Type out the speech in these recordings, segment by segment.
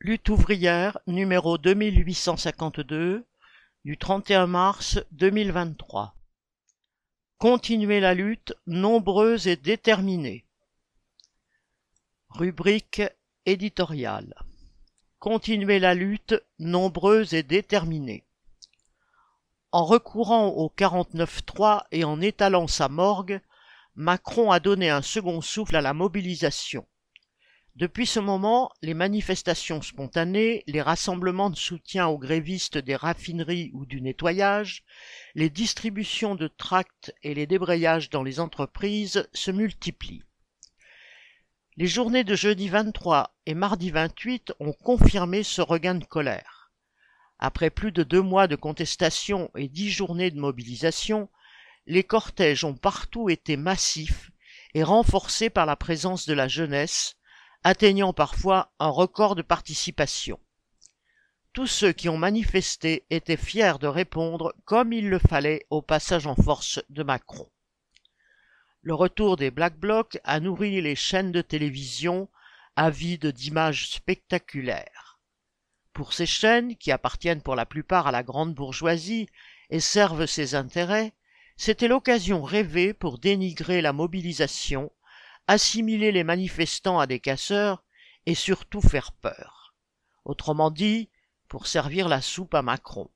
Lutte ouvrière numéro 2852 du 31 mars 2023. Continuer la lutte nombreuse et déterminée. Rubrique éditoriale. Continuer la lutte nombreuse et déterminée. En recourant au 49-3 et en étalant sa morgue, Macron a donné un second souffle à la mobilisation. Depuis ce moment, les manifestations spontanées, les rassemblements de soutien aux grévistes des raffineries ou du nettoyage, les distributions de tracts et les débrayages dans les entreprises se multiplient. Les journées de jeudi 23 et mardi 28 ont confirmé ce regain de colère. Après plus de deux mois de contestation et dix journées de mobilisation, les cortèges ont partout été massifs et renforcés par la présence de la jeunesse, atteignant parfois un record de participation. Tous ceux qui ont manifesté étaient fiers de répondre comme il le fallait au passage en force de Macron. Le retour des Black Blocs a nourri les chaînes de télévision avides d'images spectaculaires. Pour ces chaînes, qui appartiennent pour la plupart à la grande bourgeoisie et servent ses intérêts, c'était l'occasion rêvée pour dénigrer la mobilisation assimiler les manifestants à des casseurs et surtout faire peur. Autrement dit, pour servir la soupe à Macron.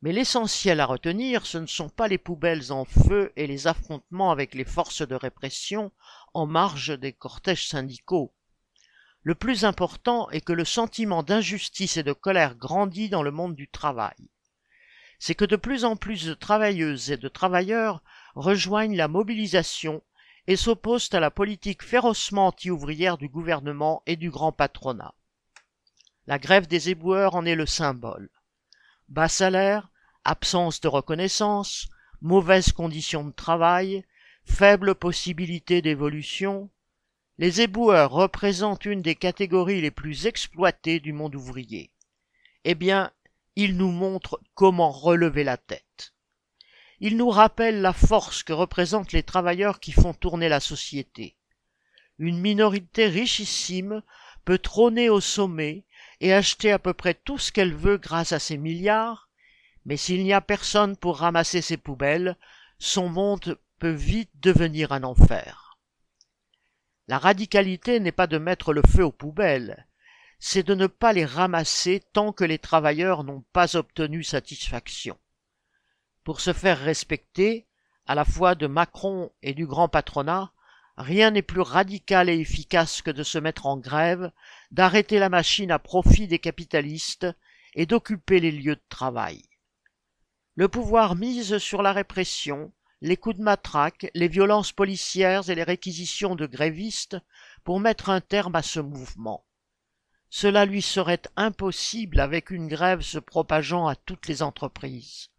Mais l'essentiel à retenir, ce ne sont pas les poubelles en feu et les affrontements avec les forces de répression en marge des cortèges syndicaux. Le plus important est que le sentiment d'injustice et de colère grandit dans le monde du travail. C'est que de plus en plus de travailleuses et de travailleurs rejoignent la mobilisation et s'opposent à la politique férocement anti-ouvrière du gouvernement et du grand patronat. La grève des éboueurs en est le symbole. Bas salaire, absence de reconnaissance, mauvaises conditions de travail, faible possibilité d'évolution, les éboueurs représentent une des catégories les plus exploitées du monde ouvrier. Eh bien, ils nous montrent comment relever la tête. Il nous rappelle la force que représentent les travailleurs qui font tourner la société. Une minorité richissime peut trôner au sommet et acheter à peu près tout ce qu'elle veut grâce à ses milliards, mais s'il n'y a personne pour ramasser ses poubelles, son monde peut vite devenir un enfer. La radicalité n'est pas de mettre le feu aux poubelles, c'est de ne pas les ramasser tant que les travailleurs n'ont pas obtenu satisfaction pour se faire respecter, à la fois de Macron et du grand patronat, rien n'est plus radical et efficace que de se mettre en grève, d'arrêter la machine à profit des capitalistes et d'occuper les lieux de travail. Le pouvoir mise sur la répression, les coups de matraque, les violences policières et les réquisitions de grévistes pour mettre un terme à ce mouvement. Cela lui serait impossible avec une grève se propageant à toutes les entreprises.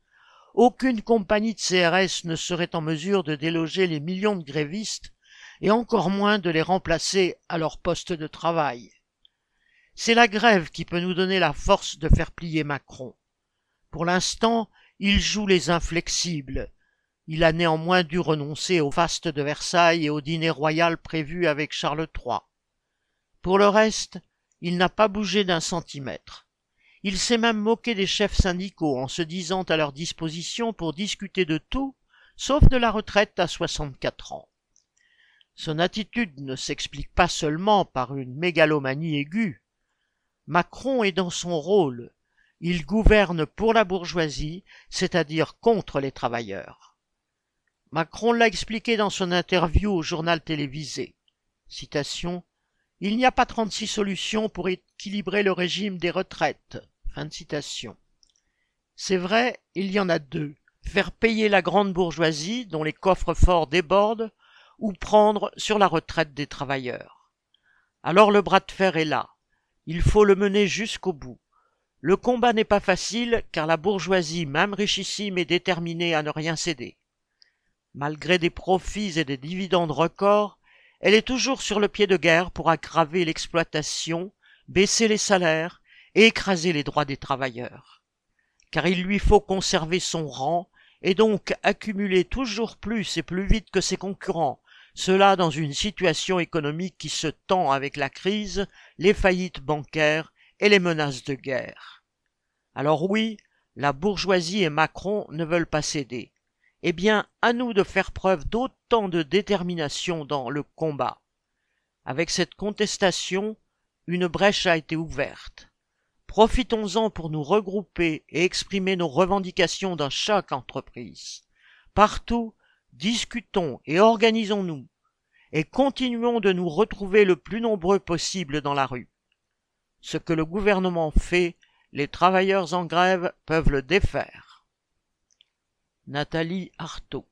Aucune compagnie de CRS ne serait en mesure de déloger les millions de grévistes et encore moins de les remplacer à leur poste de travail. C'est la grève qui peut nous donner la force de faire plier Macron. Pour l'instant, il joue les inflexibles. Il a néanmoins dû renoncer au faste de Versailles et au dîner royal prévu avec Charles III. Pour le reste, il n'a pas bougé d'un centimètre. Il s'est même moqué des chefs syndicaux en se disant à leur disposition pour discuter de tout, sauf de la retraite à 64 ans. Son attitude ne s'explique pas seulement par une mégalomanie aiguë. Macron est dans son rôle. Il gouverne pour la bourgeoisie, c'est-à-dire contre les travailleurs. Macron l'a expliqué dans son interview au journal télévisé. Citation il n'y a pas trente-six solutions pour équilibrer le régime des retraites. Fin de citation. C'est vrai, il y en a deux. Faire payer la grande bourgeoisie, dont les coffres forts débordent, ou prendre sur la retraite des travailleurs. Alors le bras de fer est là. Il faut le mener jusqu'au bout. Le combat n'est pas facile, car la bourgeoisie, même richissime, est déterminée à ne rien céder. Malgré des profits et des dividendes records, elle est toujours sur le pied de guerre pour aggraver l'exploitation, baisser les salaires écraser les droits des travailleurs. Car il lui faut conserver son rang et donc accumuler toujours plus et plus vite que ses concurrents, Cela dans une situation économique qui se tend avec la crise, les faillites bancaires et les menaces de guerre. Alors oui, la bourgeoisie et Macron ne veulent pas céder. Eh bien, à nous de faire preuve d'autant de détermination dans le combat. Avec cette contestation, une brèche a été ouverte. Profitons-en pour nous regrouper et exprimer nos revendications dans chaque entreprise. Partout, discutons et organisons-nous, et continuons de nous retrouver le plus nombreux possible dans la rue. Ce que le gouvernement fait, les travailleurs en grève peuvent le défaire. Nathalie Artaud